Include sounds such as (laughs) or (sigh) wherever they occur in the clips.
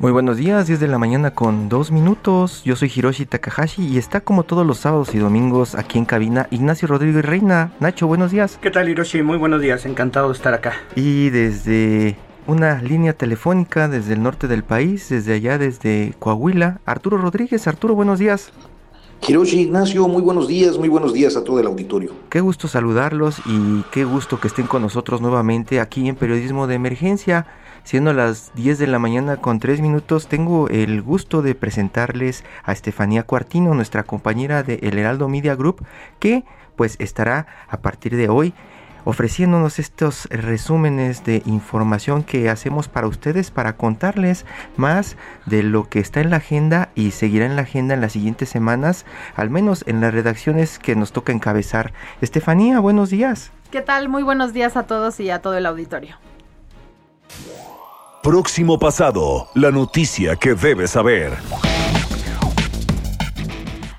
Muy buenos días, 10 de la mañana con 2 minutos. Yo soy Hiroshi Takahashi y está como todos los sábados y domingos aquí en cabina Ignacio Rodríguez Reina. Nacho, buenos días. ¿Qué tal Hiroshi? Muy buenos días, encantado de estar acá. Y desde una línea telefónica desde el norte del país, desde allá, desde Coahuila, Arturo Rodríguez. Arturo, buenos días. Hiroshi Ignacio, muy buenos días, muy buenos días a todo el auditorio. Qué gusto saludarlos y qué gusto que estén con nosotros nuevamente aquí en Periodismo de Emergencia. Siendo las 10 de la mañana con 3 minutos, tengo el gusto de presentarles a Estefanía Cuartino, nuestra compañera de El Heraldo Media Group, que pues estará a partir de hoy ofreciéndonos estos resúmenes de información que hacemos para ustedes para contarles más de lo que está en la agenda y seguirá en la agenda en las siguientes semanas, al menos en las redacciones que nos toca encabezar. Estefanía, buenos días. ¿Qué tal? Muy buenos días a todos y a todo el auditorio. Próximo pasado, la noticia que debes saber.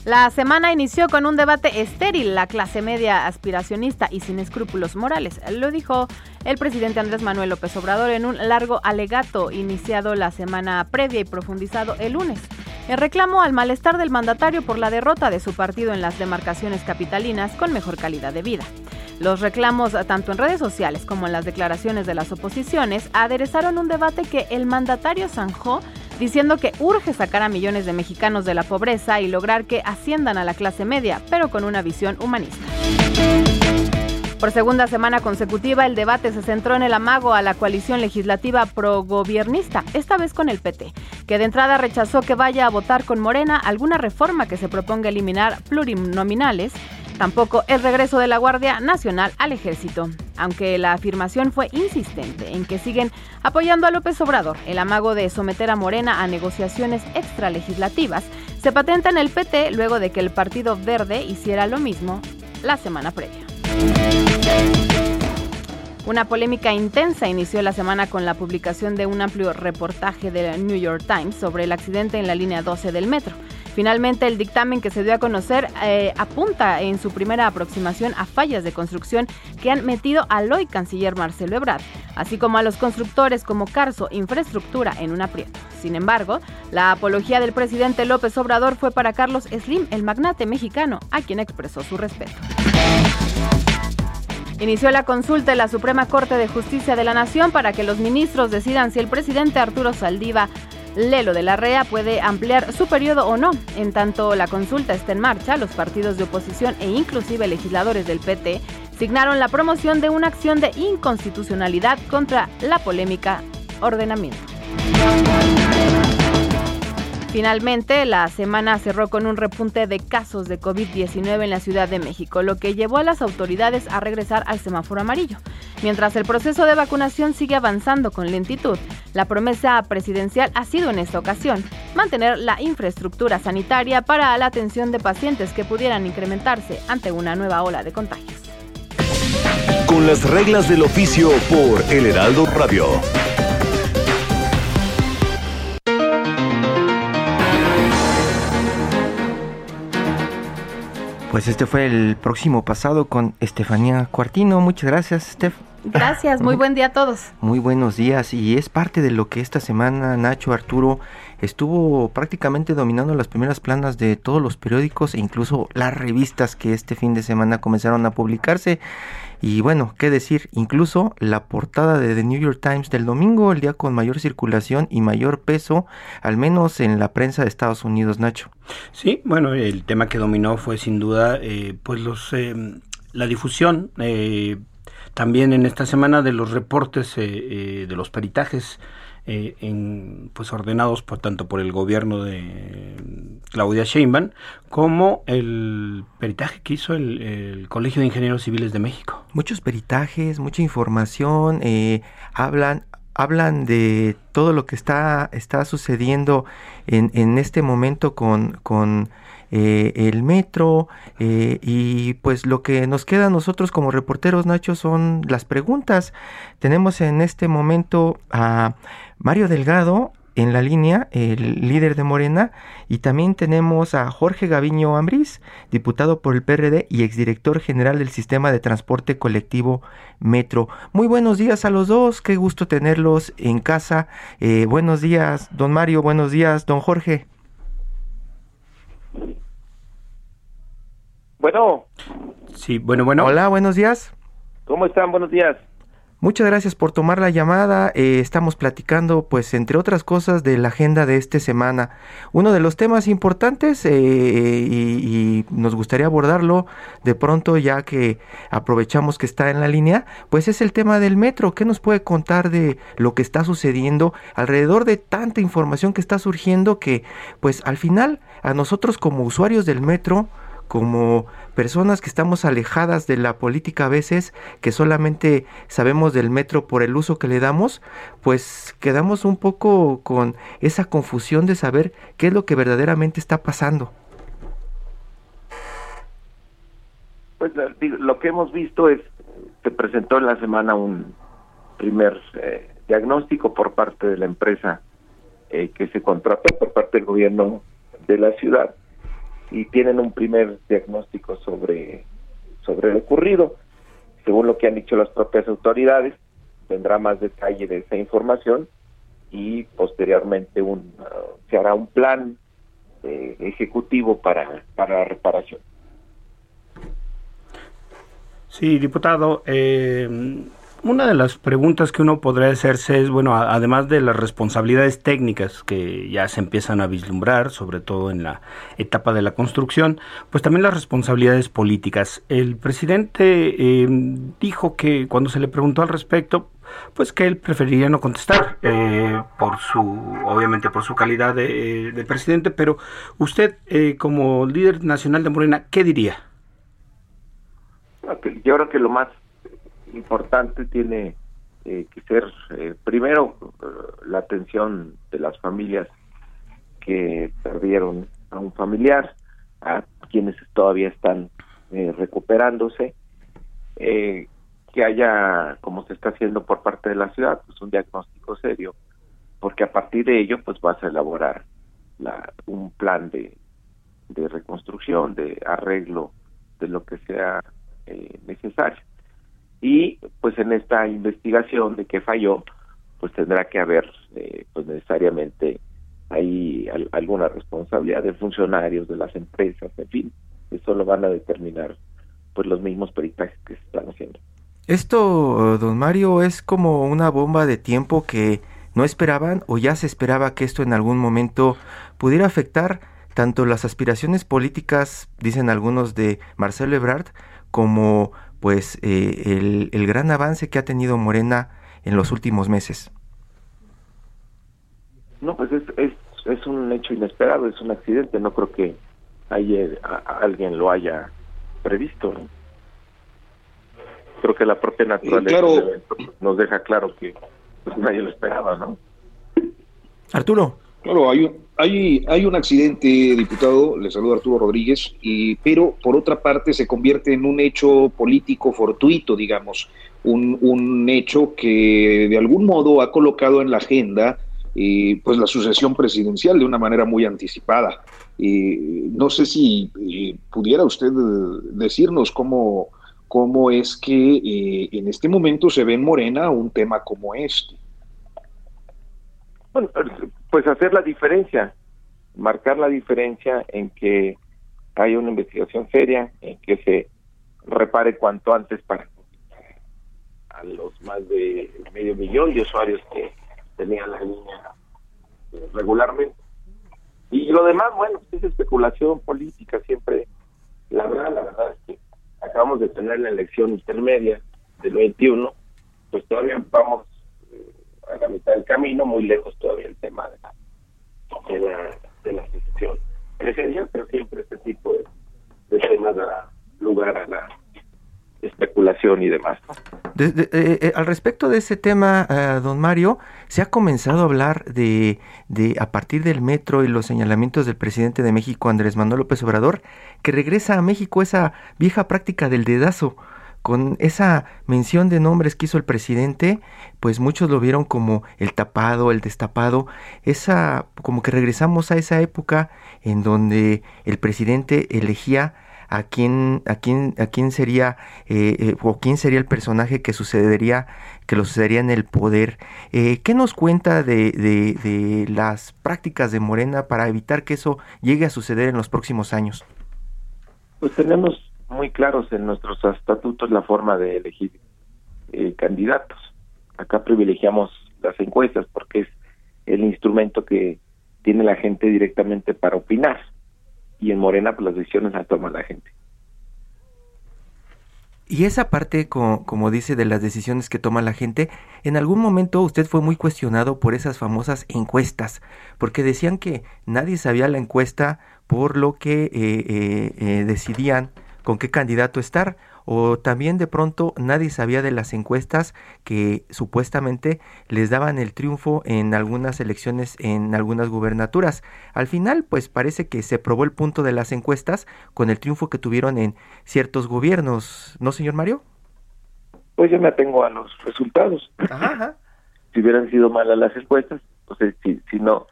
La semana inició con un debate estéril, la clase media aspiracionista y sin escrúpulos morales. Lo dijo el presidente Andrés Manuel López Obrador en un largo alegato iniciado la semana previa y profundizado el lunes. El reclamo al malestar del mandatario por la derrota de su partido en las demarcaciones capitalinas con mejor calidad de vida. Los reclamos, tanto en redes sociales como en las declaraciones de las oposiciones, aderezaron un debate que el mandatario zanjó diciendo que urge sacar a millones de mexicanos de la pobreza y lograr que asciendan a la clase media, pero con una visión humanista. Por segunda semana consecutiva, el debate se centró en el amago a la coalición legislativa progobiernista, esta vez con el PT, que de entrada rechazó que vaya a votar con Morena alguna reforma que se proponga eliminar plurinominales Tampoco el regreso de la Guardia Nacional al ejército, aunque la afirmación fue insistente en que siguen apoyando a López Obrador. El amago de someter a Morena a negociaciones extralegislativas se patenta en el PT luego de que el Partido Verde hiciera lo mismo la semana previa. Una polémica intensa inició la semana con la publicación de un amplio reportaje del New York Times sobre el accidente en la línea 12 del metro. Finalmente, el dictamen que se dio a conocer eh, apunta en su primera aproximación a fallas de construcción que han metido al hoy canciller Marcelo Ebrard, así como a los constructores como Carso Infraestructura en un aprieto. Sin embargo, la apología del presidente López Obrador fue para Carlos Slim, el magnate mexicano, a quien expresó su respeto. Inició la consulta en la Suprema Corte de Justicia de la Nación para que los ministros decidan si el presidente Arturo Saldiva Lelo de la REA puede ampliar su periodo o no. En tanto la consulta está en marcha, los partidos de oposición e inclusive legisladores del PT signaron la promoción de una acción de inconstitucionalidad contra la polémica ordenamiento. Finalmente, la semana cerró con un repunte de casos de COVID-19 en la Ciudad de México, lo que llevó a las autoridades a regresar al semáforo amarillo. Mientras el proceso de vacunación sigue avanzando con lentitud, la promesa presidencial ha sido en esta ocasión mantener la infraestructura sanitaria para la atención de pacientes que pudieran incrementarse ante una nueva ola de contagios. Con las reglas del oficio por El Heraldo Radio. Pues este fue el próximo pasado con Estefanía Cuartino. Muchas gracias, Steph. Gracias, muy (laughs) buen día a todos. Muy buenos días y es parte de lo que esta semana Nacho Arturo estuvo prácticamente dominando las primeras planas de todos los periódicos e incluso las revistas que este fin de semana comenzaron a publicarse. Y bueno, qué decir, incluso la portada de The New York Times del domingo, el día con mayor circulación y mayor peso, al menos en la prensa de Estados Unidos, Nacho. Sí, bueno, el tema que dominó fue sin duda eh, pues los eh, la difusión eh, también en esta semana de los reportes de los peritajes eh, en, pues ordenados por tanto por el gobierno de Claudia Sheinbaum como el peritaje que hizo el, Colegio de Ingenieros Civiles de México. Muchos peritajes, mucha información, eh, hablan hablan de todo lo que está, está sucediendo en, en este momento con, con eh, el metro eh, y pues lo que nos queda a nosotros como reporteros Nacho son las preguntas. Tenemos en este momento a Mario Delgado en la línea, el líder de Morena, y también tenemos a Jorge Gaviño Ambriz, diputado por el PRD y exdirector general del Sistema de Transporte Colectivo Metro. Muy buenos días a los dos, qué gusto tenerlos en casa. Eh, buenos días, don Mario, buenos días, don Jorge. Bueno. Sí, bueno, bueno. Hola, buenos días. ¿Cómo están? Buenos días. Muchas gracias por tomar la llamada. Eh, estamos platicando, pues, entre otras cosas, de la agenda de esta semana. Uno de los temas importantes eh, y, nos gustaría abordarlo de pronto, ya que aprovechamos que está en la línea, pues es el tema del metro. ¿Qué nos puede contar de lo que está sucediendo alrededor de tanta información que está surgiendo que, pues, al final, a nosotros como usuarios del metro, como personas que estamos alejadas de la política a veces, que solamente sabemos del metro por el uso que le damos, pues quedamos un poco con esa confusión de saber qué es lo que verdaderamente está pasando. Pues lo que hemos visto es, se presentó en la semana un primer eh, diagnóstico por parte de la empresa eh, que se contrató por parte del gobierno de la ciudad y tienen un primer diagnóstico sobre, sobre lo ocurrido. Según lo que han dicho las propias autoridades, tendrá más detalle de esa información y posteriormente un, uh, se hará un plan eh, ejecutivo para, para la reparación. Sí, diputado, eh, una de las preguntas que uno podría hacerse es, bueno, además de las responsabilidades técnicas que ya se empiezan a vislumbrar, sobre todo en la etapa de la construcción, pues también las responsabilidades políticas. El presidente eh, dijo que cuando se le preguntó al respecto, pues que él preferiría no contestar eh, por su, obviamente por su calidad de, de presidente, pero usted eh, como líder nacional de Morena, ¿qué diría? Yo creo que lo más importante tiene eh, que ser eh, primero la atención de las familias que perdieron a un familiar, a quienes todavía están eh, recuperándose, que haya, como se está haciendo por parte de la ciudad, pues un diagnóstico serio, porque a partir de ello pues vas a elaborar la, un plan de, de reconstrucción, de arreglo de lo que sea necesario y pues en esta investigación de qué falló pues tendrá que haber eh, pues necesariamente hay alguna responsabilidad de funcionarios de las empresas en fin eso lo van a determinar pues los mismos peritajes que se están haciendo. Esto don Mario es como una bomba de tiempo que no esperaban o ya se esperaba que esto en algún momento pudiera afectar tanto las aspiraciones políticas, dicen algunos, de Marcelo Ebrard, como pues eh, el, gran avance que ha tenido Morena en los últimos meses. No, pues es, es, es un hecho inesperado, es un accidente, no creo que ayer alguien lo haya previsto. Creo que la propia naturaleza nos deja claro que pues, nadie lo esperaba, ¿no? Arturo. Claro, hay un, hay, hay un accidente, diputado, le saludo Arturo Rodríguez, y, pero por otra parte se convierte en un hecho político fortuito, digamos, un, un hecho que de algún modo ha colocado en la agenda eh, pues la sucesión presidencial de una manera muy anticipada. Eh, no sé si eh, pudiera usted decirnos cómo, cómo es que en este momento se ve en Morena un tema como este. Bueno, pues hacer la diferencia, marcar la diferencia en que haya una investigación seria, en que se repare cuanto antes para a los más de medio millón de usuarios que tenían la línea eh, regularmente. Y lo demás, bueno, es especulación política siempre. La verdad, la verdad es que acabamos de tener la elección intermedia del 21, pues todavía vamos a la mitad del camino, muy lejos todavía el tema de la de la, de la presidencial, pero siempre este tipo de, de temas da lugar a la especulación y demás. Eh, eh, al respecto de ese tema, eh, don Mario, se ha comenzado a hablar de, de, a partir del metro y los señalamientos del presidente de México, Andrés Manuel López Obrador, que regresa a México esa vieja práctica del dedazo. Con esa mención de nombres que hizo el presidente, pues muchos lo vieron como el tapado, el destapado, esa, como que regresamos a esa época en donde el presidente elegía a quién, a quién, a quién sería eh, eh, o quién sería el personaje que sucedería, que lo sucedería en el poder. Eh, ¿Qué nos cuenta de, de, las prácticas de Morena para evitar que eso llegue a suceder en los próximos años? Pues tenemos muy claros en nuestros estatutos la forma de elegir candidatos. Acá privilegiamos las encuestas porque es el instrumento que tiene la gente directamente para opinar y en Morena pues las decisiones las toma la gente. Y esa parte, como, como, dice, de las decisiones que toma la gente, en algún momento usted fue muy cuestionado por esas famosas encuestas, porque decían que nadie sabía la encuesta por lo que eh, eh, eh, decidían con qué candidato estar o también de pronto nadie sabía de las encuestas que supuestamente les daban el triunfo en algunas elecciones en algunas gubernaturas. Al final, pues parece que se probó el punto de las encuestas con el triunfo que tuvieron en ciertos gobiernos, ¿no, señor Mario? Pues yo me atengo a los resultados. Si hubieran sido malas las encuestas, pues si, si no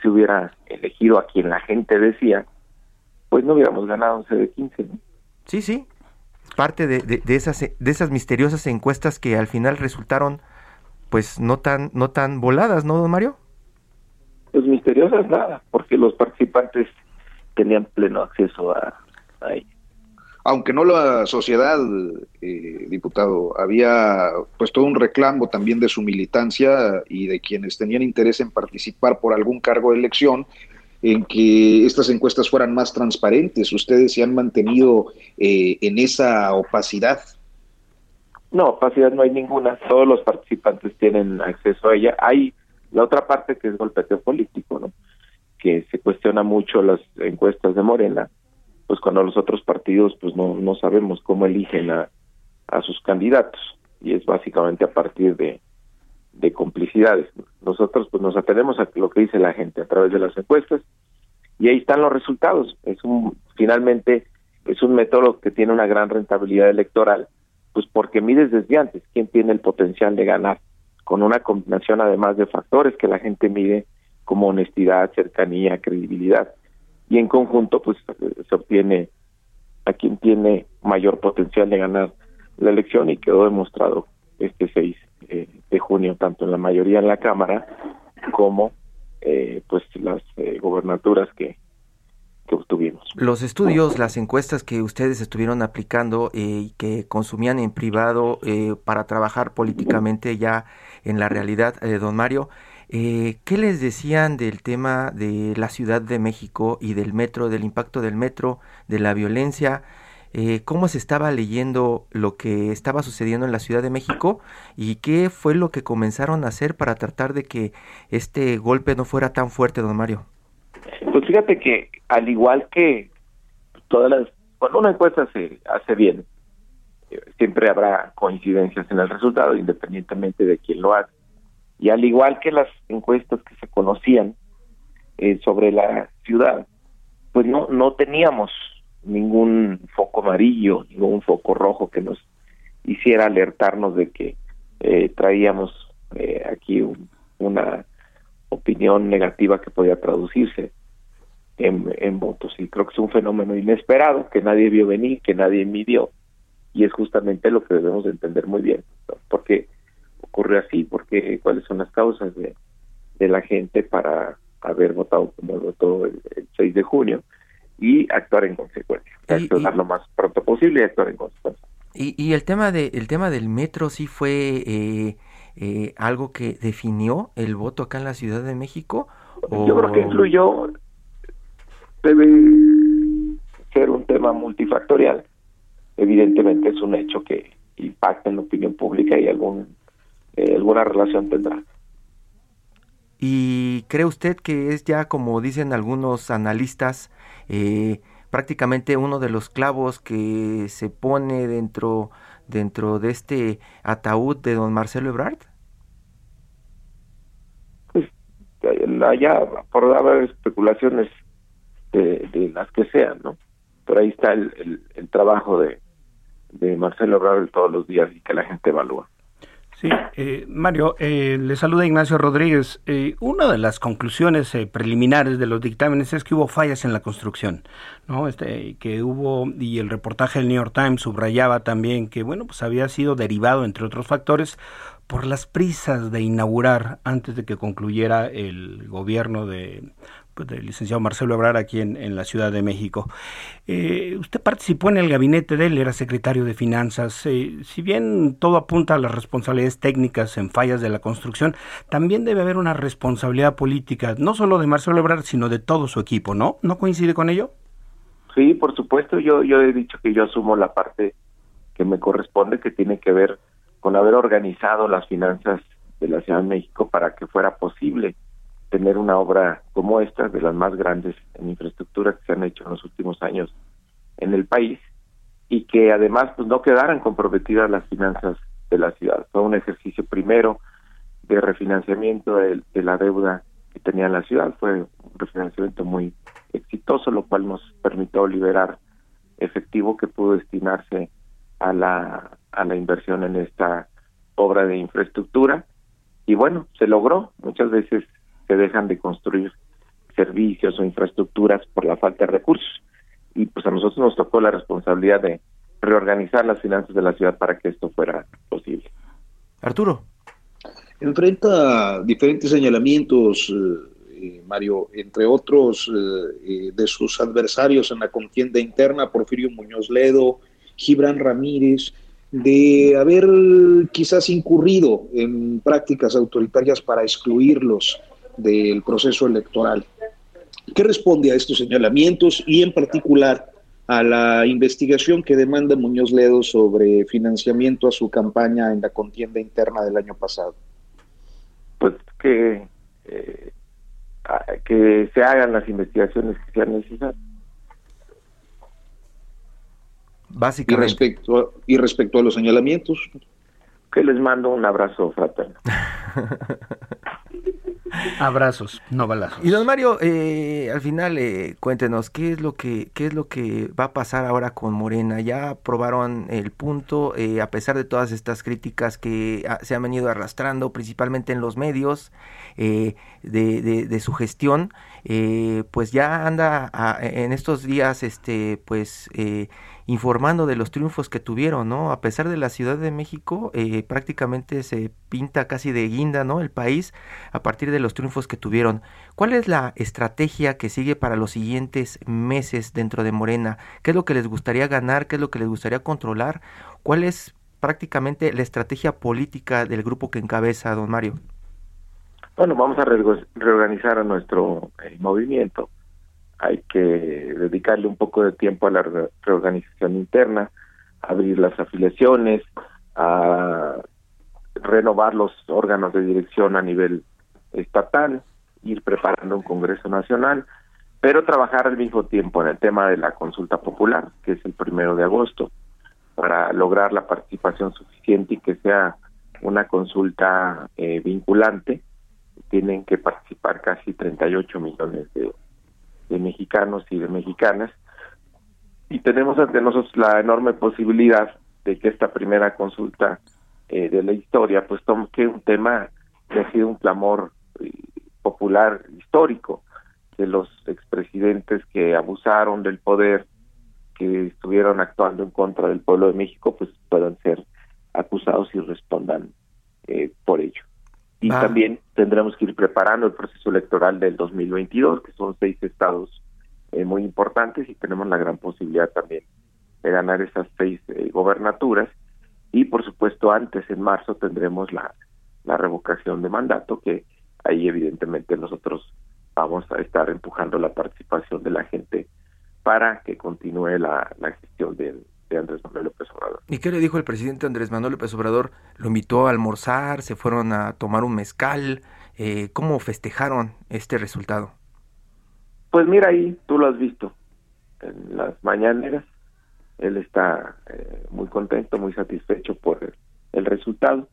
se hubiera elegido a quien la gente decía, pues no hubiéramos ganado 11 de 15, ¿no? Sí, sí, parte de, de, esas, de esas misteriosas encuestas que al final resultaron pues no tan, no tan voladas, ¿no, don Mario? Pues misteriosas nada, porque los participantes tenían pleno acceso a, a Aunque no la sociedad, eh, diputado, había pues todo un reclamo también de su militancia y de quienes tenían interés en participar por algún cargo de elección, en que estas encuestas fueran más transparentes. ¿Ustedes se han mantenido eh, en esa opacidad? No, opacidad no hay ninguna. Todos los participantes tienen acceso a ella. Hay la otra parte que es golpeteo político, ¿no? Que se cuestiona mucho las encuestas de Morena, pues cuando los otros partidos pues no, no sabemos cómo eligen a, a sus candidatos. Y es básicamente a partir de, de complicidades. Nosotros pues nos atenemos a lo que dice la gente a través de las encuestas y ahí están los resultados. Es un finalmente es un método que tiene una gran rentabilidad electoral, pues porque mides desde antes quién tiene el potencial de ganar con una combinación además de factores que la gente mide como honestidad, cercanía, credibilidad y en conjunto pues se obtiene a quien tiene mayor potencial de ganar la elección y quedó demostrado este 6 eh, de junio, tanto en la mayoría en la Cámara como eh, pues las eh, gobernaturas que, que obtuvimos. Los estudios, las encuestas que ustedes estuvieron aplicando y que consumían en privado para trabajar políticamente ya en la realidad, don Mario, ¿qué les decían del tema de la Ciudad de México y del metro, del impacto del metro, de la violencia? Eh, cómo se estaba leyendo lo que estaba sucediendo en la Ciudad de México y qué fue lo que comenzaron a hacer para tratar de que este golpe no fuera tan fuerte, don Mario. Pues fíjate que al igual que todas las, cuando una encuesta se hace bien, eh, siempre habrá coincidencias en el resultado, independientemente de quién lo haga. Y al igual que las encuestas que se conocían eh, sobre la ciudad, pues no, no teníamos ningún foco amarillo, ningún foco rojo que nos hiciera alertarnos de que eh, traíamos eh, aquí una opinión negativa que podía traducirse en, votos. Y creo que es un fenómeno inesperado que nadie vio venir, que nadie midió, y es justamente lo que debemos entender muy bien. ¿Por qué ocurre así? Porque cuáles son las causas de, de la gente para haber votado como votó el, 6 de junio y actuar en consecuencia, actuar lo más pronto posible y actuar en consecuencia. Y, y el tema de el tema del metro sí fue eh, eh, algo que definió el voto acá en la Ciudad de México. Yo creo que influyó, debe ser un tema multifactorial. Evidentemente es un hecho que impacta en la opinión pública y algún eh, alguna relación tendrá. ¿Y cree usted que es ya, como dicen algunos analistas, eh, prácticamente uno de los clavos que se pone dentro, dentro de este ataúd de don Marcelo Ebrard? Pues allá por haber especulaciones de, las que sean, ¿no? Pero ahí está el, el, trabajo de, de Marcelo Ebrard todos los días y que la gente evalúa. Sí, eh, Mario, eh, le saluda Ignacio Rodríguez. Eh, una de las conclusiones eh, preliminares de los dictámenes es que hubo fallas en la construcción, ¿no? Este, que hubo, y el reportaje del New York Times subrayaba también que, bueno, pues había sido derivado, entre otros factores, por las prisas de inaugurar antes de que concluyera el gobierno de del licenciado Marcelo Ebrard aquí en, la Ciudad de México. Eh, usted participó en el gabinete de él, era secretario de Finanzas. Eh, si bien todo apunta a las responsabilidades técnicas en fallas de la construcción, también debe haber una responsabilidad política, no solo de Marcelo Ebrard, sino de todo su equipo, ¿no? ¿No coincide con ello? Sí, por supuesto. Yo, yo he dicho que yo asumo la parte que me corresponde, que tiene que ver con haber organizado las finanzas de la Ciudad de México para que fuera posible tener una obra como esta, de las más grandes en infraestructura que se han hecho en los últimos años en el país, y que además pues no quedaran comprometidas las finanzas de la ciudad. Fue un ejercicio primero de refinanciamiento de, la deuda que tenía la ciudad, fue un refinanciamiento muy exitoso, lo cual nos permitió liberar efectivo que pudo destinarse a la, a la inversión en esta obra de infraestructura. Y bueno, se logró. Muchas veces se dejan de construir servicios o infraestructuras por la falta de recursos. Y pues a nosotros nos tocó la responsabilidad de reorganizar las finanzas de la ciudad para que esto fuera posible. Arturo. Enfrenta diferentes señalamientos, eh, eh, Mario, entre otros eh, de sus adversarios en la contienda interna, Porfirio Muñoz Ledo, Gibran Ramírez, de haber quizás incurrido en prácticas autoritarias para excluirlos del proceso electoral. ¿Qué responde a estos señalamientos y en particular a la investigación que demanda Muñoz Ledo sobre financiamiento a su campaña en la contienda interna del año pasado? Pues que, eh, que se hagan las investigaciones que sean necesarias. Básicamente. Y respecto, y respecto a los señalamientos. Que les mando un abrazo fraterno. (laughs) Abrazos, no balazos. Y don Mario, eh, al final eh, cuéntenos qué es lo que qué es lo que va a pasar ahora con Morena. Ya aprobaron el punto eh, a pesar de todas estas críticas que ah, se han venido arrastrando, principalmente en los medios de, de, de, su gestión. pues ya anda ah, en estos días, este, pues informando de los triunfos que tuvieron, ¿no? A pesar de la Ciudad de México, eh, prácticamente se pinta casi de guinda, ¿no? El país a partir de los triunfos que tuvieron. ¿Cuál es la estrategia que sigue para los siguientes meses dentro de Morena? ¿Qué es lo que les gustaría ganar? ¿Qué es lo que les gustaría controlar? ¿Cuál es prácticamente la estrategia política del grupo que encabeza don Mario? Bueno, vamos a reorganizar a nuestro eh, movimiento que dedicarle un poco de tiempo a la reorganización interna, abrir las afiliaciones, a renovar los órganos de dirección a nivel estatal, ir preparando un Congreso Nacional, pero trabajar al mismo tiempo en el tema de la consulta popular, que es el primero de agosto, para lograr la participación suficiente y que sea una consulta eh, vinculante. Tienen que participar casi 38 millones de de mexicanos y de mexicanas. Y tenemos ante nosotros la enorme posibilidad de que esta primera consulta eh, de la historia pues que un tema que ha sido un clamor eh, popular histórico de los expresidentes que abusaron del poder, que estuvieron actuando en contra del pueblo de México, pues puedan ser acusados y respondan eh, por ello. Y también tendremos que ir preparando el proceso electoral del 2022, que son seis estados eh, muy importantes y tenemos la gran posibilidad también de ganar esas seis eh, gobernaturas. Y por supuesto antes en marzo tendremos la, la revocación de mandato que ahí evidentemente nosotros vamos a estar empujando la participación de la gente para que continúe la, la gestión de, de Andrés Manuel López Obrador. ¿Y qué le dijo el presidente Andrés Manuel López Obrador? ¿Lo invitó a almorzar? ¿Se fueron a tomar un mezcal? Eh, ¿Cómo festejaron este resultado? Pues mira ahí, tú lo has visto en las mañaneras. Él está eh, muy contento, muy satisfecho por el resultado.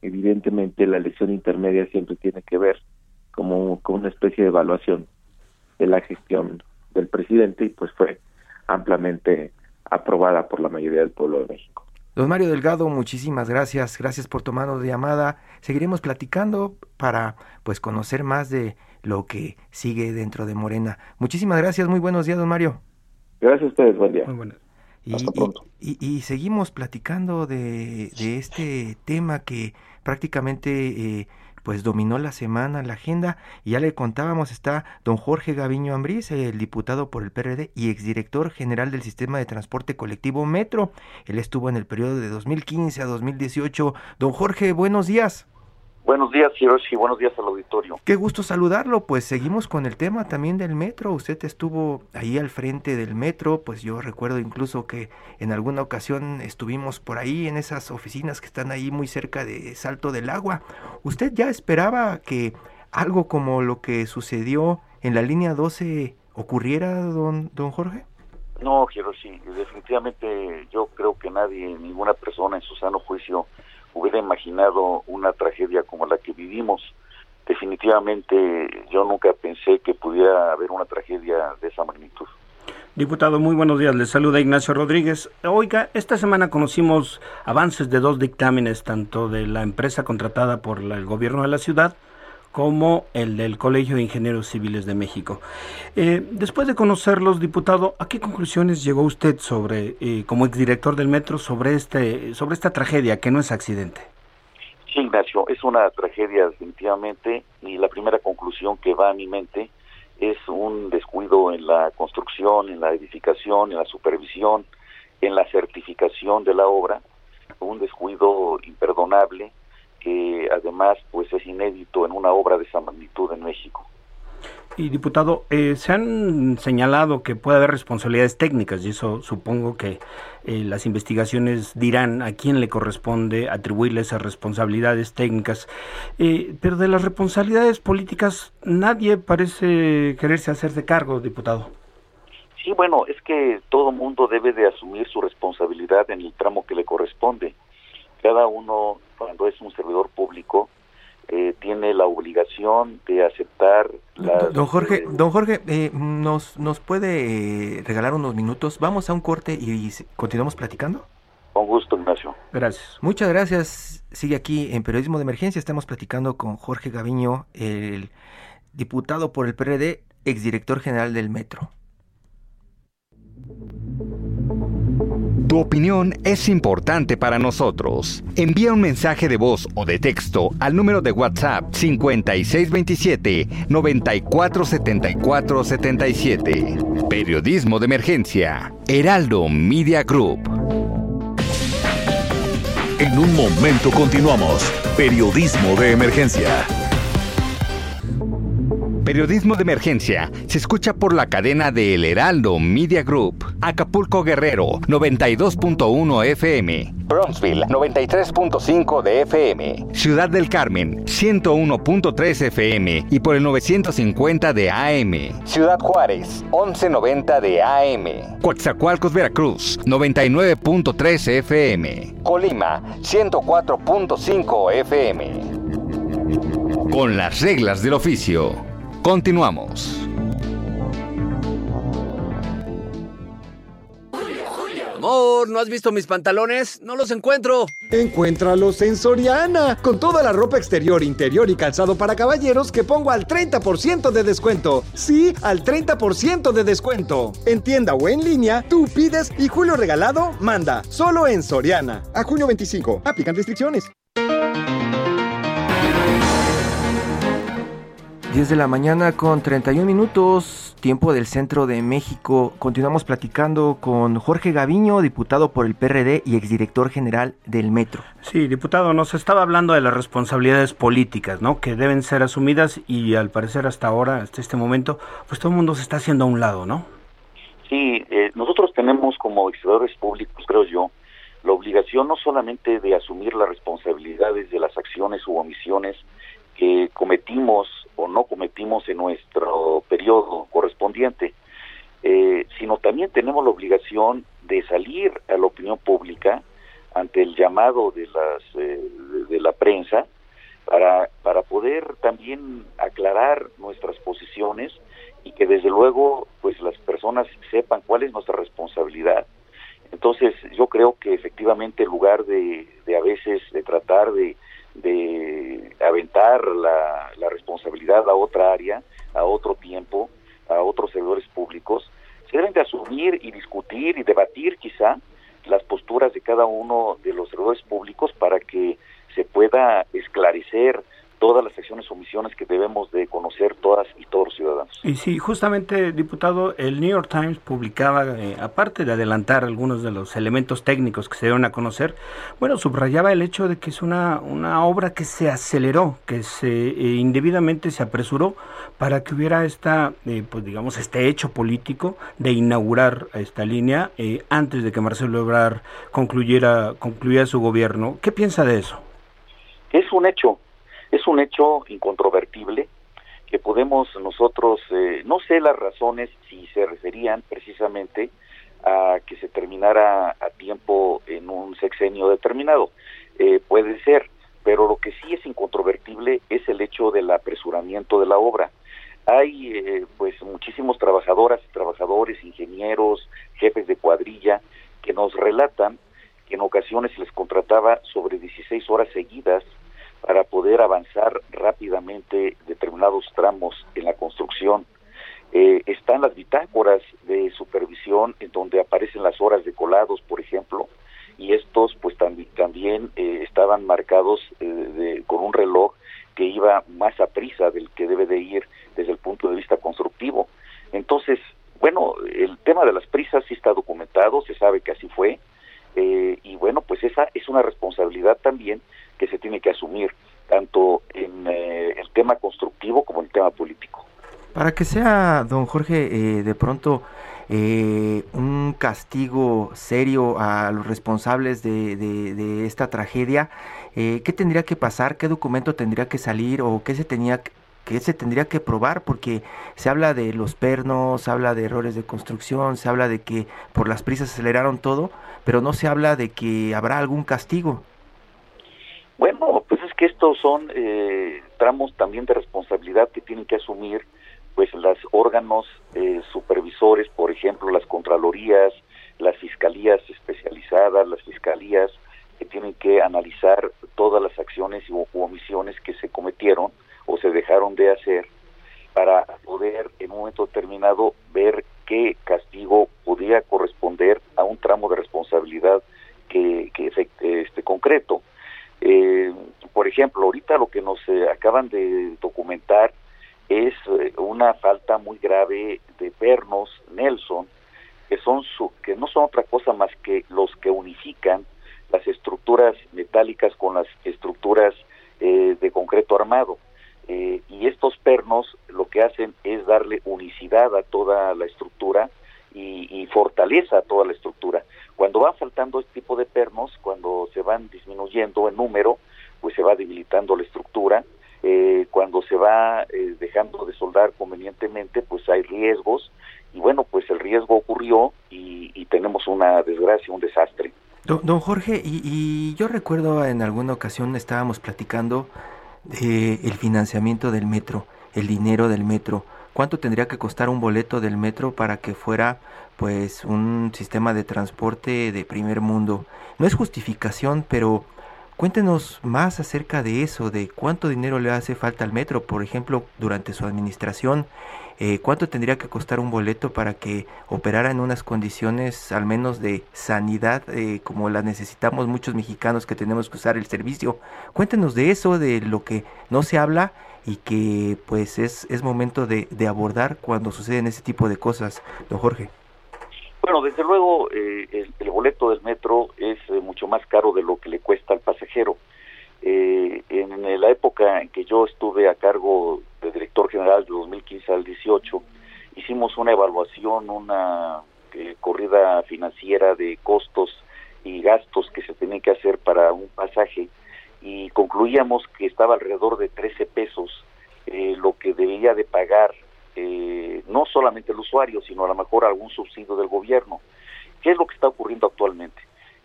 Evidentemente la elección intermedia siempre tiene que ver como con una especie de evaluación de la gestión del presidente y pues fue ampliamente aprobada por la mayoría del pueblo de México. Don Mario Delgado, muchísimas gracias, gracias por tomarnos de llamada. Seguiremos platicando para pues conocer más de lo que sigue dentro de Morena. Muchísimas gracias, muy buenos días, don Mario. Gracias a ustedes, buen día. Muy buenas. Y, Hasta pronto. y- y- y seguimos platicando de, de este tema que prácticamente eh, pues dominó la semana, la agenda, y ya le contábamos, está don Jorge Gaviño Ambriz, el diputado por el PRD y exdirector general del sistema de transporte colectivo Metro. Él estuvo en el periodo de 2015 a 2018. Don Jorge, buenos días. Buenos días, Hiroshi. Buenos días al auditorio. Qué gusto saludarlo, pues seguimos con el tema también del metro. Usted estuvo ahí al frente del metro, pues yo recuerdo incluso que en alguna ocasión estuvimos por ahí en esas oficinas que están ahí muy cerca de Salto del Agua. ¿Usted ya esperaba que algo como lo que sucedió en la línea 12 ocurriera, don, don Jorge? No, Hiroshi, definitivamente yo creo que nadie, ninguna persona en su sano juicio hubiera imaginado una tragedia como la que vivimos. Definitivamente yo nunca pensé que pudiera haber una tragedia de esa magnitud. Diputado, muy buenos días. Les saluda Ignacio Rodríguez. Oiga, esta semana conocimos avances de dos dictámenes, tanto de la empresa contratada por el gobierno de la ciudad como el del Colegio de Ingenieros Civiles de México. Eh, después de conocerlos, diputado, ¿a qué conclusiones llegó usted sobre, eh, como exdirector del metro, sobre este, sobre esta tragedia que no es accidente? Sí, Ignacio, es una tragedia definitivamente y la primera conclusión que va a mi mente es un descuido en la construcción, en la edificación, en la supervisión, en la certificación de la obra, un descuido imperdonable que además pues es inédito en una obra de esa magnitud en México. Y diputado, eh, se han señalado que puede haber responsabilidades técnicas y eso supongo que eh, las investigaciones dirán a quién le corresponde atribuirle esas responsabilidades técnicas. Eh, pero de las responsabilidades políticas nadie parece quererse hacerse cargo, diputado. Sí, bueno, es que todo mundo debe de asumir su responsabilidad en el tramo que le corresponde. Cada uno, cuando es un servidor público, eh, tiene la obligación de aceptar las... Don Jorge, eh, don Jorge, eh, nos, nos puede eh, regalar unos minutos. Vamos a un corte y, y continuamos platicando. Con gusto, Ignacio. Gracias. Muchas gracias. Sigue aquí en Periodismo de Emergencia. Estamos platicando con Jorge Gaviño, el diputado por el PRD, exdirector general del Metro. Tu opinión es importante para nosotros. Envía un mensaje de voz o de texto al número de WhatsApp 5627 947477. Periodismo de emergencia. Heraldo Media Group. En un momento continuamos. Periodismo de emergencia. Periodismo de emergencia se escucha por la cadena de El Heraldo Media Group. Acapulco Guerrero 92.1 FM. Bronzeville 93.5 de FM. Ciudad del Carmen 101.3 FM y por el 950 de AM. Ciudad Juárez 1190 de AM. Coatzacoalcos Veracruz 99.3 FM. Colima 104.5 FM. Con las reglas del oficio. Continuamos. Amor, ¿no has visto mis pantalones? No los encuentro. Encuéntralos en Soriana, con toda la ropa exterior, interior y calzado para caballeros que pongo al 30% de descuento. Sí, al 30% de descuento. En tienda o en línea, tú pides y Julio Regalado manda. Solo en Soriana. A junio 25. Aplican restricciones. 10 de la mañana con 31 minutos, tiempo del centro de México. Continuamos platicando con Jorge Gaviño, diputado por el PRD y exdirector general del Metro. Sí, diputado, nos estaba hablando de las responsabilidades políticas, ¿no? Que deben ser asumidas y al parecer hasta ahora, hasta este momento, pues todo el mundo se está haciendo a un lado, ¿no? Sí, eh, nosotros tenemos como legisladores públicos, creo yo, la obligación no solamente de asumir las responsabilidades de las acciones u omisiones que cometimos o no cometimos en nuestro periodo correspondiente, eh, sino también tenemos la obligación de salir a la opinión pública ante el llamado de las eh, de la prensa para para poder también aclarar nuestras posiciones y que desde luego pues las personas sepan cuál es nuestra responsabilidad. Entonces yo creo que efectivamente en lugar de, de a veces de tratar de de aventar la, responsabilidad a otra área, a otro tiempo, a otros servidores públicos, se deben de asumir y discutir y debatir quizá las posturas de cada uno de los servidores públicos para que se pueda esclarecer todas las acciones o misiones que debemos de conocer todas y todos los ciudadanos. Y sí, justamente, diputado, el New York Times publicaba, eh, aparte de adelantar algunos de los elementos técnicos que se dieron a conocer, bueno, subrayaba el hecho de que es una, una obra que se aceleró, que se eh, indebidamente se apresuró para que hubiera esta, eh, pues digamos, este hecho político de inaugurar esta línea antes de que Marcelo Ebrard concluyera, concluyera su gobierno. ¿Qué piensa de eso? Es un hecho, es un hecho incontrovertible que podemos nosotros, eh, no sé las razones si se referían precisamente a que se terminara a tiempo en un sexenio determinado. Eh, puede ser, pero lo que sí es incontrovertible es el hecho del apresuramiento de la obra. Hay eh, pues muchísimos trabajadoras y trabajadores, ingenieros, jefes de cuadrilla que nos relatan que en ocasiones se les contrataba sobre 16 horas seguidas para poder avanzar rápidamente determinados tramos en la construcción. Eh, están las bitácoras de supervisión en donde aparecen las horas de colados, por ejemplo, y estos pues también eh, estaban marcados eh, con un reloj que iba más a prisa del que debe de ir desde el punto de vista constructivo. Entonces, bueno, el tema de las prisas sí está documentado, se sabe que así fue, y bueno, pues esa es una responsabilidad también que se tiene que asumir tanto en eh, el tema constructivo como en el tema político. Para que sea, don Jorge, eh, de pronto eh, un castigo serio a los responsables de, esta tragedia, ¿qué tendría que pasar? ¿Qué documento tendría que salir? ¿O qué se tenía que se tendría que probar porque se habla de los pernos, se habla de errores de construcción, se habla de que por las prisas aceleraron todo, pero no se habla de que habrá algún castigo. Bueno, pues es que estos son eh, tramos también de responsabilidad que tienen que asumir pues los órganos eh, supervisores, por ejemplo, las contralorías, las fiscalías especializadas, las fiscalías que tienen que analizar todas las acciones u, omisiones que se cometieron o se dejaron de hacer para poder en un momento determinado ver qué castigo podría corresponder a un tramo de responsabilidad que, que este concreto. Eh, por ejemplo, ahorita lo que nos eh, acaban de documentar es eh, una falta muy grave de pernos Nelson, que son su, que no son otra cosa más que los que unifican las estructuras metálicas con las estructuras eh, de concreto armado. y estos pernos lo que hacen es darle unicidad a toda la estructura y, y fortaleza a toda la estructura. Cuando van faltando este tipo de pernos, cuando se van disminuyendo en número, pues se va debilitando la estructura. Eh, cuando se va eh, dejando de soldar convenientemente, pues hay riesgos. Y bueno, pues el riesgo ocurrió y, tenemos una desgracia, un desastre. Don, Jorge, y, yo recuerdo en alguna ocasión estábamos platicando de el financiamiento del metro, el dinero del metro. ¿Cuánto tendría que costar un boleto del metro para que fuera pues un sistema de transporte de primer mundo? No es justificación, pero Cuéntenos más acerca de eso, de cuánto dinero le hace falta al metro, por ejemplo, durante su administración, eh, cuánto tendría que costar un boleto para que operara en unas condiciones al menos de sanidad eh, como la necesitamos muchos mexicanos que tenemos que usar el servicio. Cuéntenos de eso, de lo que no se habla y que pues es, es momento de, de abordar cuando suceden ese tipo de cosas, don Jorge. Desde luego eh, el, boleto del metro es mucho más caro de lo que le cuesta al pasajero. en la época en que yo estuve a cargo de director general de 2015 al 18, hicimos una evaluación, una eh, corrida financiera de costos y gastos que se tenían que hacer para un pasaje y concluíamos que estaba alrededor de 13 pesos eh, lo que debía de pagar eh, no solamente el usuario, sino a lo mejor algún subsidio del gobierno. ¿Qué es lo que está ocurriendo actualmente?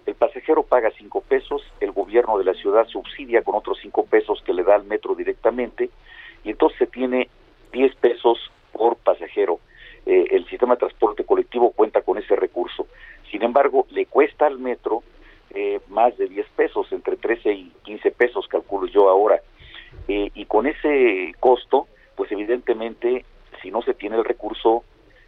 El pasajero paga 5 pesos, el gobierno de la ciudad subsidia con otros 5 pesos que le da al metro directamente y entonces se tiene 10 pesos por pasajero. Eh, el sistema de transporte colectivo cuenta con ese recurso. Sin embargo, le cuesta al metro eh, más de 10 pesos, entre 13 y 15 pesos, calculo yo ahora. Eh, y con ese costo, pues evidentemente, si no se tiene el recurso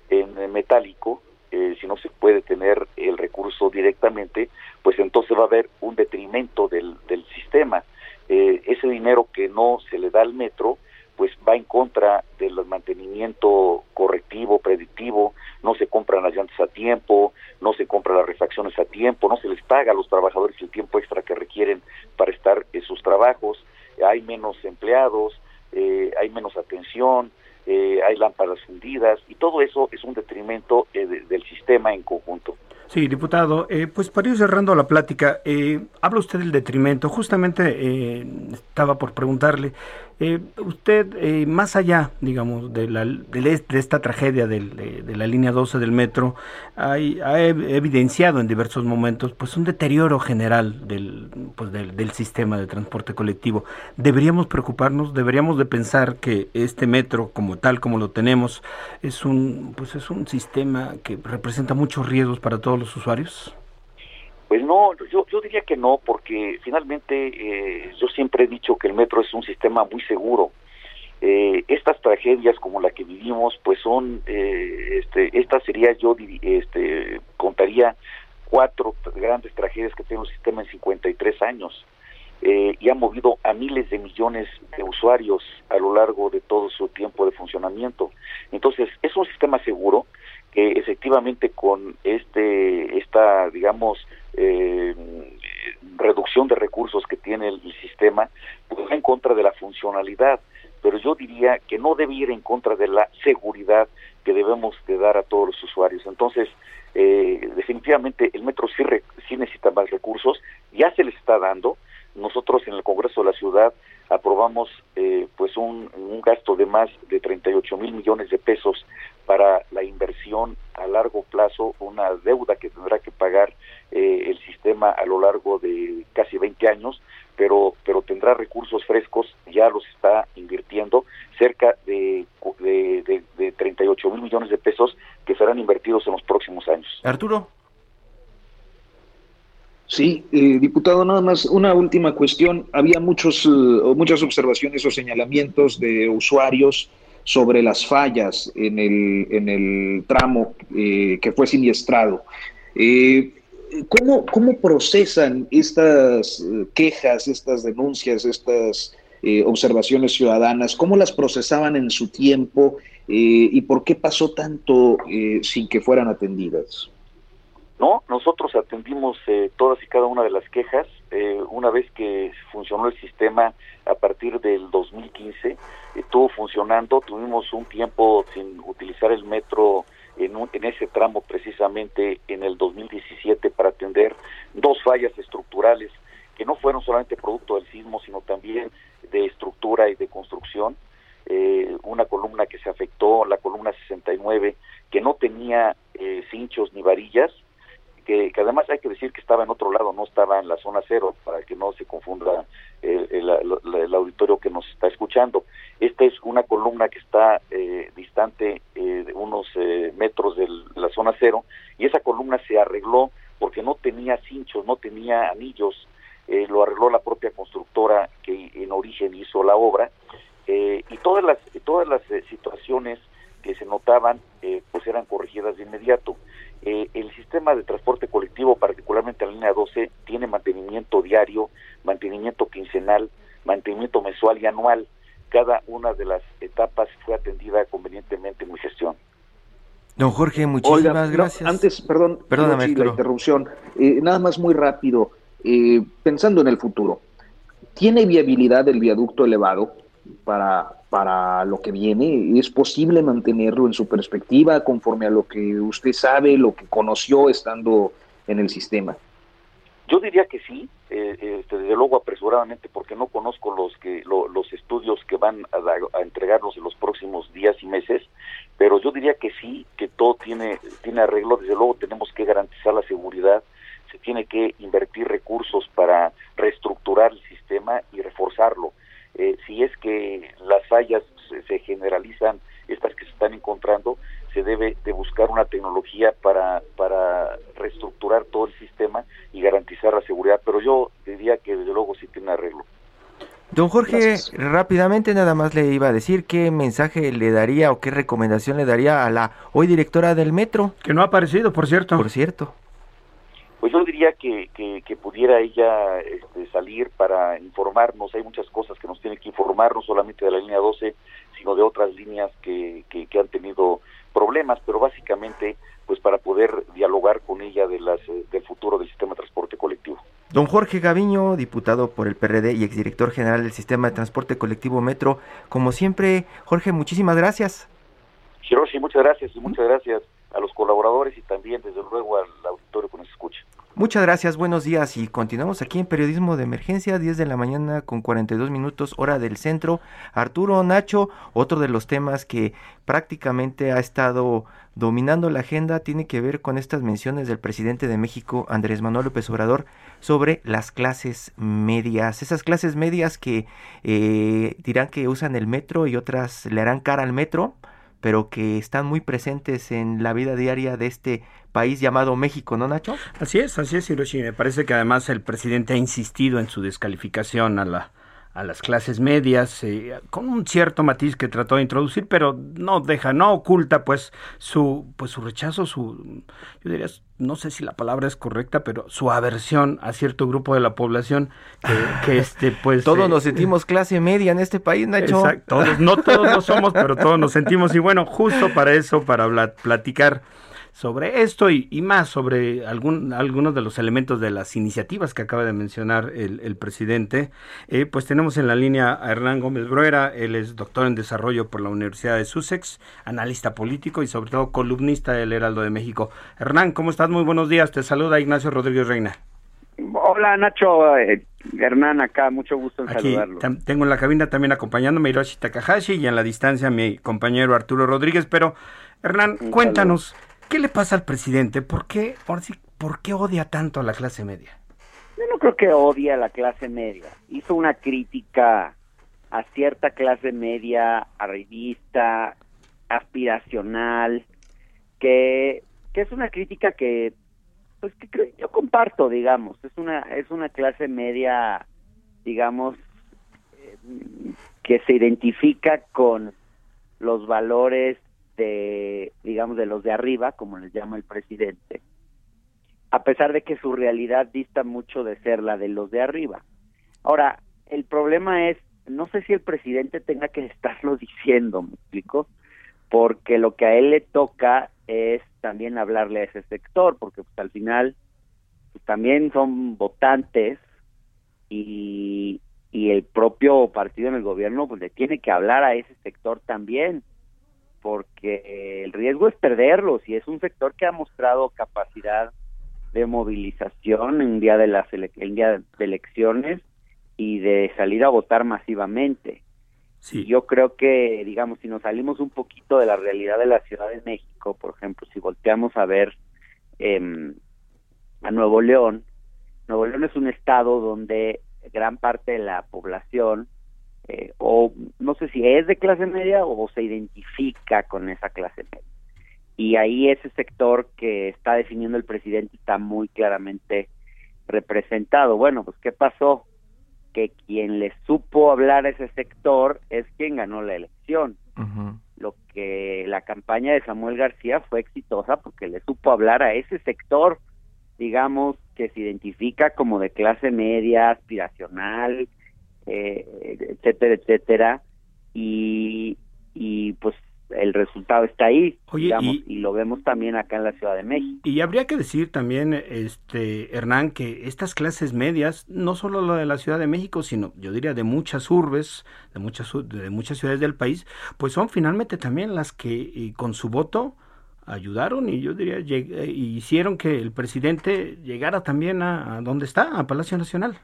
en metálico, si no se puede tener el recurso directamente, pues entonces va a haber un detrimento del, sistema. ese dinero que no se le da al metro, pues va en contra del mantenimiento correctivo, predictivo, no se compran las llantas a tiempo, no se compran las refacciones a tiempo, no se les paga a los trabajadores el tiempo extra que requieren para estar en sus trabajos, hay menos empleados, eh, hay menos atención, eh, hay lámparas fundidas y todo eso es un detrimento eh, del sistema en conjunto. Sí, diputado, eh, pues para ir cerrando la plática, eh, habla usted del detrimento. Justamente eh, estaba por preguntarle, eh, usted, eh, más allá, digamos, de, la, de, esta tragedia del, de, la línea 12 del metro, hay, ha evidenciado en diversos momentos pues un deterioro general del, pues, del, del, sistema de transporte colectivo. ¿Deberíamos preocuparnos? ¿Deberíamos de pensar que este metro, como tal como lo tenemos, es un, pues, es un sistema que representa muchos riesgos para todos los usuarios? Pues no, yo, yo diría que no, porque finalmente eh, yo siempre he dicho que el metro es un sistema muy seguro. Eh, estas tragedias como la que vivimos, pues son, eh, este, esta sería yo, este, contaría cuatro grandes tragedias que tiene el sistema en 53 años eh, y ha movido a miles de millones de usuarios a lo largo de todo su tiempo de funcionamiento. Entonces, es un sistema seguro que efectivamente con este, esta, digamos, eh, reducción de recursos que tiene el, sistema, pues va en contra de la funcionalidad, pero yo diría que no debe ir en contra de la seguridad que debemos de dar a todos los usuarios. Entonces, eh, definitivamente el metro sí, re, sí necesita más recursos, ya se les está dando. Nosotros en el Congreso de la Ciudad aprobamos eh, pues un, un gasto de más de 38 mil millones de pesos para la inversión a largo plazo, una deuda que tendrá que pagar eh, el sistema a lo largo de casi 20 años, pero, pero tendrá recursos frescos, ya los está invirtiendo, cerca de, de, de, de 38 mil millones de pesos que serán invertidos en los próximos años. Arturo. Sí, eh, diputado, nada más una última cuestión. Había muchos, uh, muchas observaciones o señalamientos de usuarios sobre las fallas en el, en el tramo eh, que fue siniestrado. Eh, ¿cómo, ¿Cómo procesan estas quejas, estas denuncias, estas eh, observaciones ciudadanas? ¿Cómo las procesaban en su tiempo y por qué pasó tanto sin que fueran atendidas? No, nosotros atendimos eh, todas y cada una de las quejas. Eh, una vez que funcionó el sistema a partir del 2015, estuvo funcionando. Tuvimos un tiempo sin utilizar el metro en, un, en ese tramo precisamente en el 2017 para atender dos fallas estructurales que no fueron solamente producto del sismo, sino también de estructura y de construcción. Eh, una columna que se afectó, la columna 69, que no tenía eh, cinchos ni varillas, que, que, además hay que decir que estaba en otro lado, no estaba en la zona cero, para que no se confunda el, el, el, auditorio que nos está escuchando. Esta es una columna que está eh, distante eh, unos eh, metros de la zona cero, y esa columna se arregló porque no tenía cinchos, no tenía anillos, eh, lo arregló la propia constructora que en origen hizo la obra, eh, y todas las, todas las eh, situaciones que se notaban pues eran corregidas de inmediato. el sistema de transporte colectivo, particularmente la línea 12, tiene mantenimiento diario, mantenimiento quincenal, mantenimiento mensual y anual. Cada una de las etapas fue atendida convenientemente en mi gestión. Don Jorge, muchísimas gracias. antes, perdón, Perdóname, la interrupción. Eh, nada más muy rápido, eh, pensando en el futuro, ¿tiene viabilidad el viaducto elevado para, para lo que viene? ¿Es posible mantenerlo en su perspectiva conforme a lo que usted sabe, lo que conoció estando en el sistema? Yo diría que sí, eh, este, desde luego apresuradamente, porque no conozco los que los estudios que van a, a, entregarnos en los próximos días y meses, pero yo diría que sí, que todo tiene tiene arreglo. Desde luego tenemos que garantizar la seguridad, se tiene que invertir recursos para reestructurar el sistema y reforzarlo. Eh, si es que las fallas se generalizan, estas que se están encontrando, se debe de buscar una tecnología para, para reestructurar todo el sistema y garantizar la seguridad, pero yo diría que desde luego sí tiene arreglo. Don Jorge, rápidamente nada más le iba a decir qué mensaje le daría o qué recomendación le daría a la hoy directora del metro. Que no ha aparecido, por cierto. Por cierto. Pues yo diría que, que, pudiera ella este, salir para informarnos. Hay muchas cosas que nos tiene que informar, no solamente de la línea 12, sino de otras líneas que, que han tenido problemas, pero básicamente pues para poder dialogar con ella de las, eh, del futuro del sistema de transporte colectivo. Don Jorge Gaviño, diputado por el PRD y exdirector general del sistema de transporte colectivo Metro, como siempre, Jorge, muchísimas gracias. Hiroshi, muchas gracias y muchas gracias a los colaboradores y también desde luego al auditorio que nos escucha. Muchas gracias, buenos días y continuamos aquí en Periodismo de Emergencia, 10 de la mañana con 42 minutos hora del centro. Arturo Nacho, otro de los temas que prácticamente ha estado dominando la agenda tiene que ver con estas menciones del presidente de México, Andrés Manuel López Obrador, sobre las clases medias. Esas clases medias que eh, dirán que usan el metro y otras le harán cara al metro pero que están muy presentes en la vida diaria de este país llamado México, ¿no, Nacho? Así es, así es, Hiroshi. Me parece que además el presidente ha insistido en su descalificación a la a las clases medias eh, con un cierto matiz que trató de introducir pero no deja no oculta pues su pues su rechazo su yo diría no sé si la palabra es correcta pero su aversión a cierto grupo de la población que, este pues (laughs) todos eh, nos sentimos clase media en este país Nacho exacto, todos no todos lo somos pero todos nos sentimos y bueno justo para eso para platicar sobre esto y, más sobre algún, algunos de los elementos de las iniciativas que acaba de mencionar el, presidente. Eh, pues tenemos en la línea a Hernán Gómez Bruera, él es doctor en desarrollo por la Universidad de Sussex, analista político y sobre todo columnista del Heraldo de México. Hernán, ¿cómo estás? Muy buenos días, te saluda Ignacio Rodríguez Reina. Hola Nacho, eh, Hernán acá, mucho gusto en Aquí, saludarlo. Tengo en la cabina también acompañándome Hiroshi Takahashi y en la distancia mi compañero Arturo Rodríguez, pero Hernán, cuéntanos, ¿Qué le pasa al presidente? ¿Por qué, por, ¿Por qué odia tanto a la clase media? Yo no creo que odie a la clase media. Hizo una crítica a cierta clase media, arribista, aspiracional, que, que es una crítica que pues que yo comparto, digamos, es una es una clase media, digamos, eh, que se identifica con los valores de, digamos, de los de arriba, como les llama el presidente, a pesar de que su realidad dista mucho de ser la de los de arriba. Ahora, el problema es, no sé si el presidente tenga que estarlo diciendo, me explico, porque lo que a él le toca es también hablarle a ese sector, porque pues, al final pues, también son votantes y, y el propio partido en el gobierno pues le tiene que hablar a ese sector también porque el riesgo es perderlos y es un sector que ha mostrado capacidad de movilización en día de las día de elecciones y de salir a votar masivamente. Sí. Yo creo que, digamos, si nos salimos un poquito de la realidad de la Ciudad de México, por ejemplo, si volteamos a ver eh, a Nuevo León, Nuevo León es un estado donde gran parte de la población eh, o no sé si es de clase media o se identifica con esa clase media. Y ahí ese sector que está definiendo el presidente está muy claramente representado. Bueno, pues ¿qué pasó? Que quien le supo hablar a ese sector es quien ganó la elección. Lo que la campaña de Samuel García fue exitosa porque le supo hablar a ese sector, digamos, que se identifica como de clase media, aspiracional, eh, etcétera, etcétera, y, y pues el resultado está ahí, digamos, y, lo vemos también acá en la Ciudad de México. Y habría que decir también, este Hernán, que estas clases medias, no solo lo de la Ciudad de México, sino yo diría de muchas urbes, de muchas, de muchas ciudades del país, pues son finalmente también las que con su voto ayudaron y yo diría eh, hicieron que el presidente llegara también a, a donde está, a Palacio Nacional.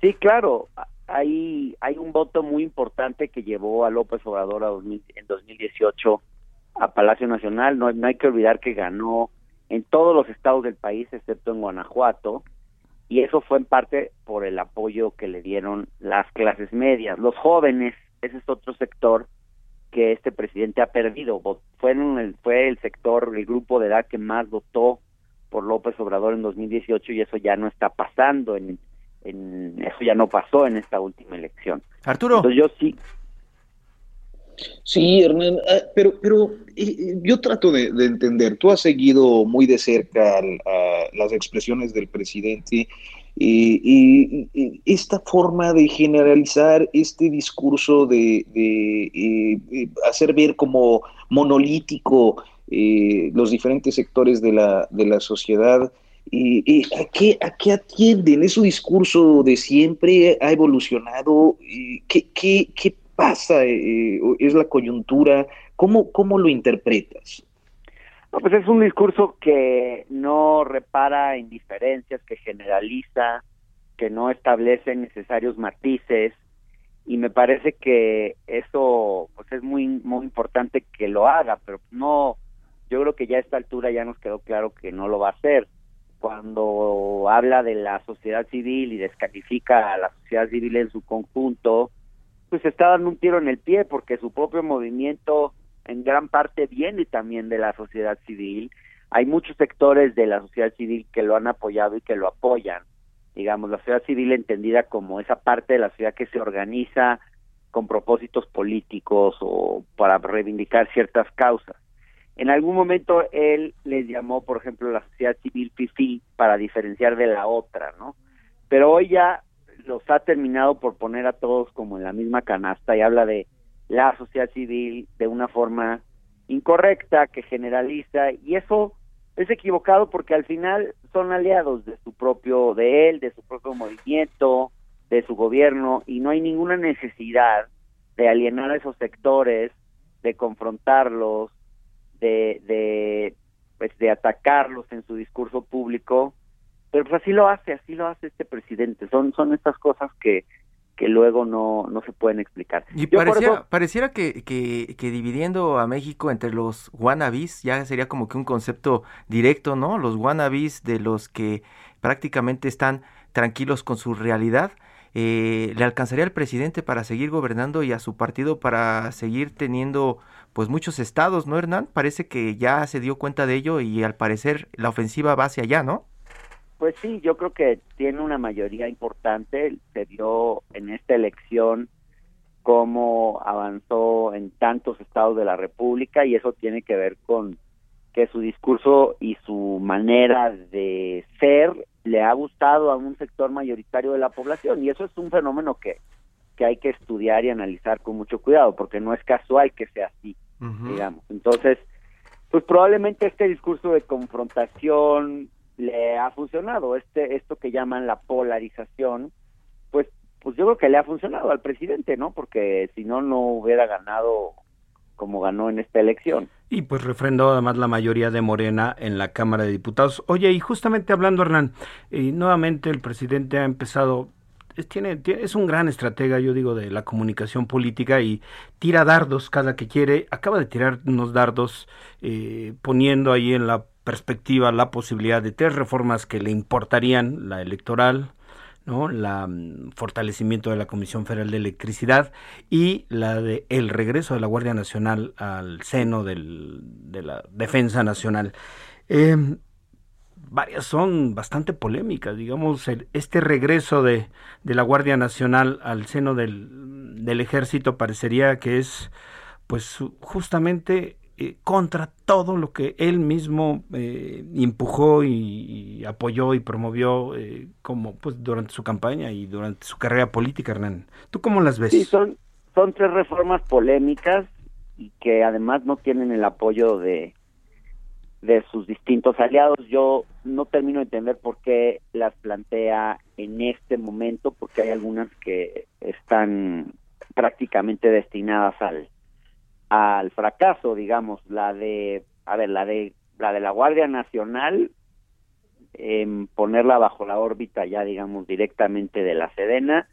Sí, claro, hay, un voto muy importante que llevó a López Obrador a en 2018 a Palacio Nacional. No, no hay que olvidar que ganó en todos los estados del país, excepto en Guanajuato, y eso fue en parte por el apoyo que le dieron las clases medias. Los jóvenes, ese es otro sector que este presidente ha perdido. Fue, el, fue el sector, el grupo de edad que más votó por López Obrador en 2018 y eso ya no está pasando en eso ya no pasó en esta última elección. Arturo. Entonces yo sí. Sí, Hernán, ah, pero, pero yo trato de, entender, tú has seguido muy de cerca las expresiones del presidente y, esta forma de generalizar este discurso de, de hacer ver como monolítico eh, los diferentes sectores de la, de la sociedad, ¿Y a, qué, ¿A qué atienden? ¿Es su discurso de siempre? ¿Ha evolucionado? ¿Qué, qué, qué pasa? Eh, ¿Es la coyuntura? ¿Cómo, ¿Cómo lo interpretas? No, pues es un discurso que no repara en diferencias, que generaliza, que no establece necesarios matices y me parece que eso pues es muy muy importante que lo haga, pero no yo creo que ya a esta altura ya nos quedó claro que no lo va a hacer cuando habla de la sociedad civil y descalifica a la sociedad civil en su conjunto, pues está dando un tiro en el pie porque su propio movimiento en gran parte viene también de la sociedad civil. Hay muchos sectores de la sociedad civil que lo han apoyado y que lo apoyan. Digamos, la sociedad civil entendida como esa parte de la sociedad que se organiza con propósitos políticos o para reivindicar ciertas causas. En algún momento él les llamó, por ejemplo, la sociedad civil FIFI para diferenciar de la otra, ¿no? Pero hoy ya los ha terminado por poner a todos como en la misma canasta y habla de la sociedad civil de una forma incorrecta, que generaliza, y eso es equivocado porque al final son aliados de su propio, de él, de su propio movimiento, de su gobierno, y no hay ninguna necesidad de alienar a esos sectores, de confrontarlos, de, de, pues, de atacarlos en su discurso público, pero pues así lo hace, así lo hace este presidente. Son, son estas cosas que, que luego no, no se pueden explicar. Y pareciera, pareciera que, que, que, dividiendo a México entre los wannabes ya sería como que un concepto directo, ¿no? Los wannabes de los que prácticamente están tranquilos con su realidad eh, le alcanzaría al presidente para seguir gobernando y a su partido para seguir teniendo pues muchos estados, ¿no, Hernán? Parece que ya se dio cuenta de ello y al parecer la ofensiva va hacia allá, ¿no? Pues sí, yo creo que tiene una mayoría importante. Se vio en esta elección cómo avanzó en tantos estados de la República y eso tiene que ver con que su discurso y su manera de ser le ha gustado a un sector mayoritario de la población y eso es un fenómeno que, que hay que estudiar y analizar con mucho cuidado porque no es casual que sea así, digamos. Entonces, pues probablemente este discurso de confrontación le ha funcionado, este esto que llaman la polarización, pues pues yo creo que le ha funcionado al presidente, ¿no? Porque si no no hubiera ganado como ganó en esta elección. Y pues refrendó además la mayoría de Morena en la Cámara de Diputados. Oye, y justamente hablando, Hernán, y nuevamente el presidente ha empezado es, tiene, es un gran estratega, yo digo, de la comunicación política y tira dardos cada que quiere. Acaba de tirar unos dardos eh, poniendo ahí en la perspectiva la posibilidad de tres reformas que le importarían, la electoral, ¿no? la mm, fortalecimiento de la Comisión Federal de Electricidad y la de el regreso de la Guardia Nacional al seno del, de la defensa nacional. Em, varias son bastante polémicas. Digamos, este regreso de, de, la Guardia Nacional al seno del, del ejército parecería que es pues justamente eh, contra todo lo que él mismo eh, empujó y, apoyó y promovió eh, como pues durante su campaña y durante su carrera política, Hernán. ¿Tú cómo las ves? Sí, son, son tres reformas polémicas y que además no tienen el apoyo de, de sus distintos aliados. Yo no termino de entender por qué las plantea en este momento, porque hay algunas que están prácticamente destinadas al al fracaso, digamos, la de, a ver, la de la de la Guardia Nacional, en ponerla bajo la órbita ya, digamos, directamente de la Sedena,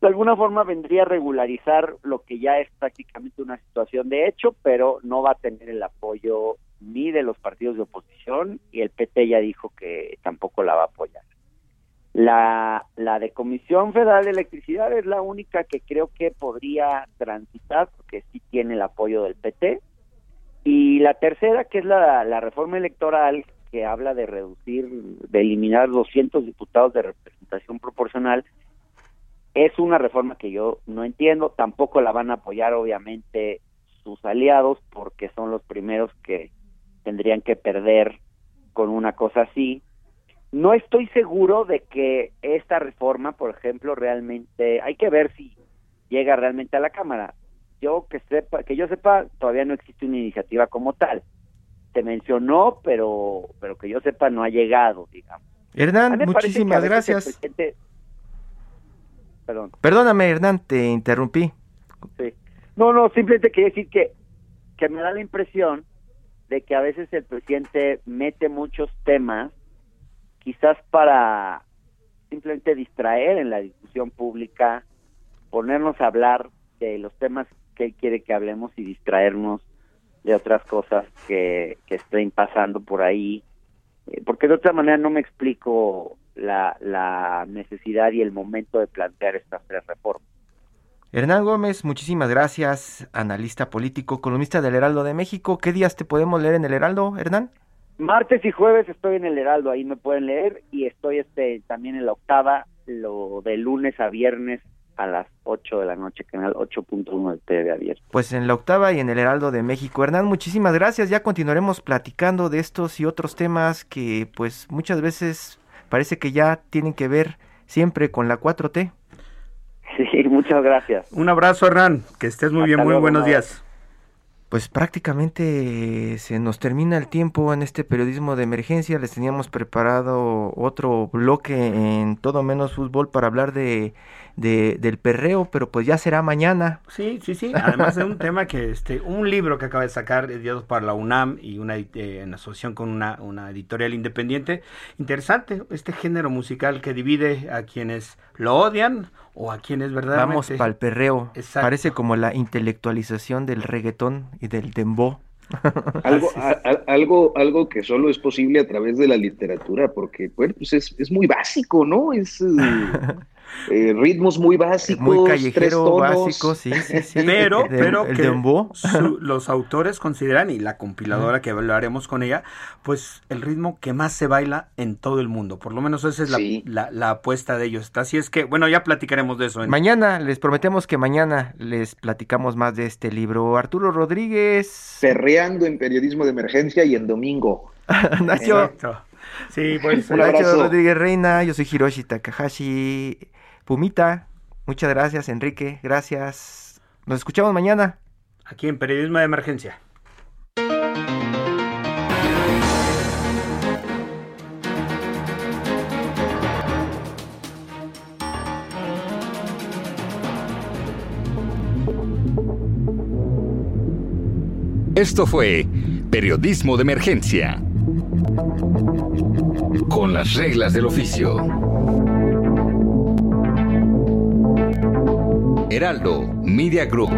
de alguna forma vendría a regularizar lo que ya es prácticamente una situación de hecho, pero no va a tener el apoyo ni de los partidos de oposición y el PT ya dijo que tampoco la va a apoyar. La, la de Comisión Federal de Electricidad es la única que creo que podría transitar, porque sí tiene el apoyo del PT. Y la tercera, que es la, la reforma electoral, que habla de reducir, de eliminar 200 diputados de representación proporcional, es una reforma que yo no entiendo, tampoco la van a apoyar obviamente sus aliados, porque son los primeros que tendrían que perder con una cosa así no estoy seguro de que esta reforma, por ejemplo, realmente hay que ver si llega realmente a la Cámara. Yo que sepa, que yo sepa, todavía no existe una iniciativa como tal. Se mencionó, pero pero que yo sepa no ha llegado, digamos. Hernán, muchísimas gracias. Perdón. Perdóname, Hernán, te interrumpí. Sí. No, no, simplemente quería decir que que me da la impresión de que a veces el presidente mete muchos temas quizás para simplemente distraer en la discusión pública, ponernos a hablar de los temas que él quiere que hablemos y distraernos de otras cosas que, estén pasando por ahí, eh, porque de otra manera no me explico la, la necesidad y el momento de plantear estas tres reformas. Hernán Gómez, muchísimas gracias, analista político, columnista del Heraldo de México. ¿Qué días te podemos leer en el Heraldo, Hernán? Martes y jueves estoy en el Heraldo, ahí me pueden leer y estoy este también en la octava, lo de lunes a viernes a las 8 de la noche, canal 8.1 del TV abierto. Pues en la octava y en el Heraldo de México. Hernán, muchísimas gracias. Ya continuaremos platicando de estos y otros temas que pues muchas veces parece que ya tienen que ver siempre con la 4T. Sí, (laughs) muchas gracias. Un abrazo, Hernán. Que estés muy bien. Muy buenos días pues prácticamente se nos termina el tiempo en este periodismo de emergencia. Les teníamos preparado otro bloque en todo menos fútbol para hablar de, del perreo, pero pues ya será mañana. Sí, sí, sí. Además de un (laughs) tema que, este, un libro que acaba de sacar Dios para la UNAM y una eh, en asociación con una, una editorial independiente. Interesante, este género musical que divide a quienes lo odian o a quienes verdaderamente... Vamos para el perreo. Parece como la intelectualización del reggaetón y del dembow. (laughs) algo, algo, algo que solo es posible a través de la literatura, porque bueno, pues es, es muy básico, ¿no? Es (laughs) Eh, ritmos muy básicos, muy callejero básico, sí, sí, sí. (laughs) Pero, pero que (laughs) los autores consideran y la compiladora que hablaremos con ella, pues el ritmo que más se baila en todo el mundo. Por lo menos esa es la, apuesta de ellos. Así es que, bueno, ya platicaremos de eso. Mañana les prometemos que mañana les platicamos más de este libro. Arturo Rodríguez. Perreando en periodismo de emergencia y en domingo. (laughs) Nacho. Sí, pues. Rodríguez Reina, yo soy Hiroshi Takahashi. Pumita, muchas gracias, Enrique, gracias. Nos escuchamos mañana. Aquí en Periodismo de Emergencia. Esto fue Periodismo de Emergencia. Con las reglas del oficio. Heraldo Media Group.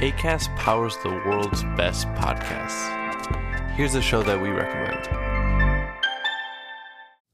ACAST powers the world's best podcasts. Here's a show that we recommend.